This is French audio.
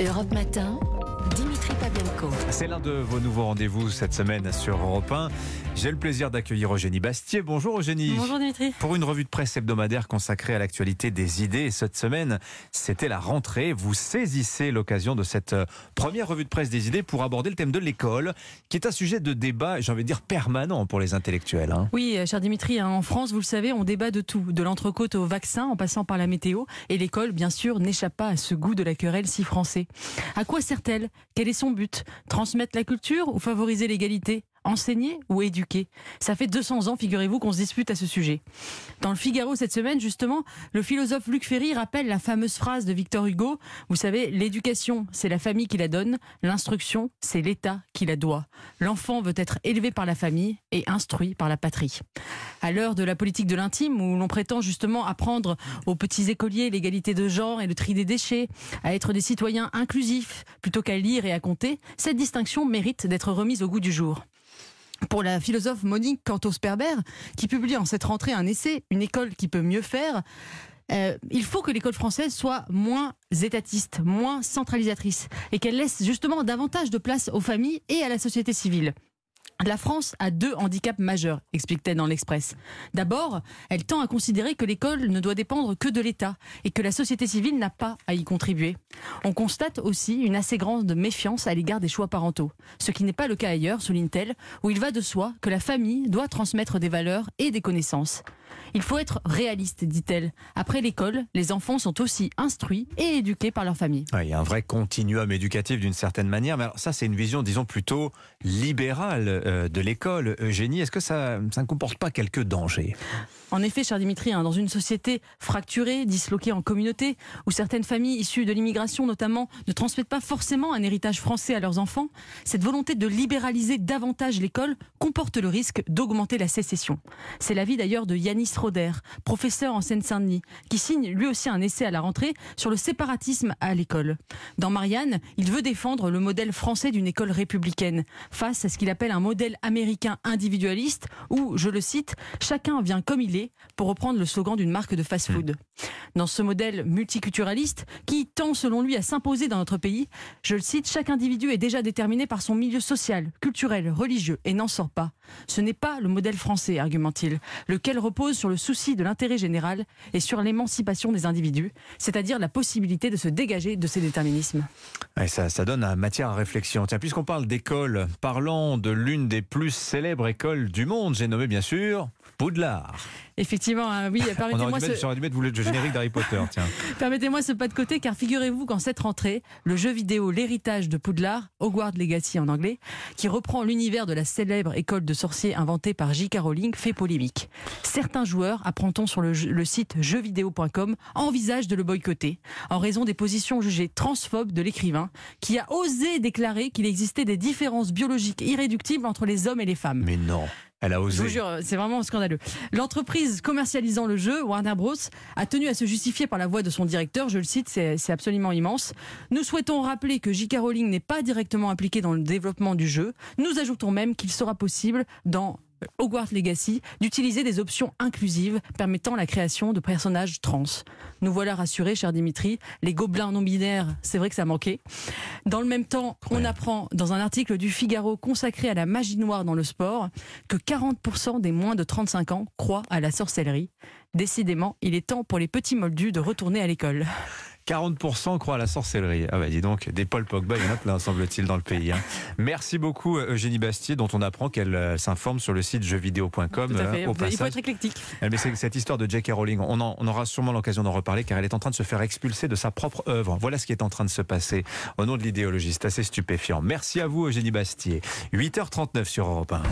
Europe Matin, Dimitri Pavlenko. C'est l'un de vos nouveaux rendez-vous cette semaine sur Europe 1. J'ai le plaisir d'accueillir Eugénie Bastier. Bonjour Eugénie. Bonjour Dimitri. Pour une revue de presse hebdomadaire consacrée à l'actualité des idées, et cette semaine, c'était la rentrée. Vous saisissez l'occasion de cette euh, première revue de presse des idées pour aborder le thème de l'école, qui est un sujet de débat, j'ai envie de dire, permanent pour les intellectuels. hein. Oui, euh, cher Dimitri, hein, en France, vous le savez, on débat de tout, de l'entrecôte au vaccin en passant par la météo. Et l'école, bien sûr, n'échappe pas à ce goût de la querelle si français. À quoi sert-elle? Quel est son but? Transmettre la culture ou favoriser l'égalité? Enseigner ou éduquer Ça fait 200 ans, figurez-vous, qu'on se dispute à ce sujet. Dans le Figaro cette semaine, justement, le philosophe Luc Ferry rappelle la fameuse phrase de Victor Hugo. Vous savez, l'éducation, c'est la famille qui la donne, l'instruction, c'est l'État qui la doit. L'enfant veut être élevé par la famille et instruit par la patrie. À l'heure de la politique de l'intime, où l'on prétend justement apprendre aux petits écoliers l'égalité de genre et le tri des déchets, à être des citoyens inclusifs plutôt qu'à lire et à compter, cette distinction mérite d'être remise au goût du jour pour la philosophe Monique Cantos-Perber, qui publie en cette rentrée un essai, Une école qui peut mieux faire. euh, il faut que l'école française soit moins étatiste, moins centralisatrice, et qu'elle laisse justement davantage de place aux familles et à la société civile. La France a deux handicaps majeurs, explique-t-elle dans l'Express. D'abord, elle tend à considérer que l'école ne doit dépendre que de l'État et que la société civile n'a pas à y contribuer. On constate aussi une assez grande méfiance à l'égard des choix parentaux, ce qui n'est pas le cas ailleurs, souligne-t-elle, où il va de soi que la famille doit transmettre des valeurs et des connaissances. Il faut être réaliste, dit-elle. Après l'école, les enfants sont aussi instruits et éduqués par leur famille. Il y a un vrai continuum éducatif d'une certaine manière, mais alors ça c'est une vision, disons, plutôt libérale euh, de l'école. Eugénie, est-ce que ça, ça ne comporte pas quelques dangers En effet, cher Dimitri, hein, dans une société fracturée, disloquée en communauté, où certaines familles issues de l'immigration notamment ne transmettent pas forcément un héritage français à leurs enfants, cette volonté de libéraliser davantage l'école comporte le risque d'augmenter la sécession. C'est l'avis d'ailleurs de Yanis Roder, professeur en Seine-Saint-Denis, qui signe lui aussi un essai à la rentrée sur le séparatisme à l'école. Dans Marianne, il veut défendre le modèle français d'une école républicaine, face à ce qu'il appelle un modèle américain individualiste où, je le cite, chacun vient comme il est, pour reprendre le slogan d'une marque de fast-food. Dans ce modèle multiculturaliste, qui tend selon lui à s'imposer dans notre pays, je le cite, chaque individu est déjà déterminé par son milieu social, culturel, religieux et n'en sort pas. Ce n'est pas le modèle français, argumente-t-il, lequel repose sur le souci de l'intérêt général et sur l'émancipation des individus, c'est-à-dire la possibilité de se dégager de ces déterminismes. Ça, ça donne matière à réflexion. Tiens, puisqu'on parle d'école, parlons de l'une des plus célèbres écoles du monde. J'ai nommé bien sûr Poudlard. Effectivement, hein, oui, permettez-moi ce... j'aurais dû mettre le générique d'Harry Potter. Tiens. Permettez-moi ce pas de côté, car figurez-vous qu'en cette rentrée, le jeu vidéo L'héritage de Poudlard, Hogwarts Legacy en anglais, qui reprend l'univers de la célèbre école de sorciers inventée par J.K. Rowling, fait polémique. Certains joueurs, apprend-on sur le, le site jeuxvideo.com, envisagent de le boycotter, en raison des positions jugées transphobes de l'écrivain, qui a osé déclarer qu'il existait des différences biologiques irréductibles entre les hommes et les femmes. Mais non, Je vous jure, c'est vraiment scandaleux. L'entreprise commercialisant le jeu, Warner Bros, a tenu à se justifier par la voix de son directeur. Je le cite, c'est absolument immense. Nous souhaitons rappeler que J.K. Rowling n'est pas directement impliqué dans le développement du jeu. Nous ajoutons même qu'il sera possible dans Hogwarts Legacy d'utiliser des options inclusives permettant la création de personnages trans. Nous voilà rassurés, cher Dimitri. Les gobelins non binaires, c'est vrai que ça manquait. Dans le même temps, on Ouais. apprend dans un article du Figaro consacré à la magie noire dans le sport que 40% des moins de 35 ans croient à la sorcellerie. Décidément, il est temps pour les petits moldus de retourner à l'école. 40% croient à la sorcellerie. Ah bah dis donc, des Paul Pogba, il y en a plein, semble-t-il, dans le pays. hein. Merci beaucoup Eugénie Bastier, dont on apprend qu'elle euh, s'informe sur le site jeuxvideo.com. Euh, au il faut être éclectique. Mais cette histoire de J.K. Rowling, on, en- on aura sûrement l'occasion d'en reparler car elle est en train de se faire expulser de sa propre œuvre. Voilà ce qui est en train de se passer au nom de l'idéologie. C'est assez stupéfiant. Merci à vous Eugénie Bastier. 8h39 sur Europe 1.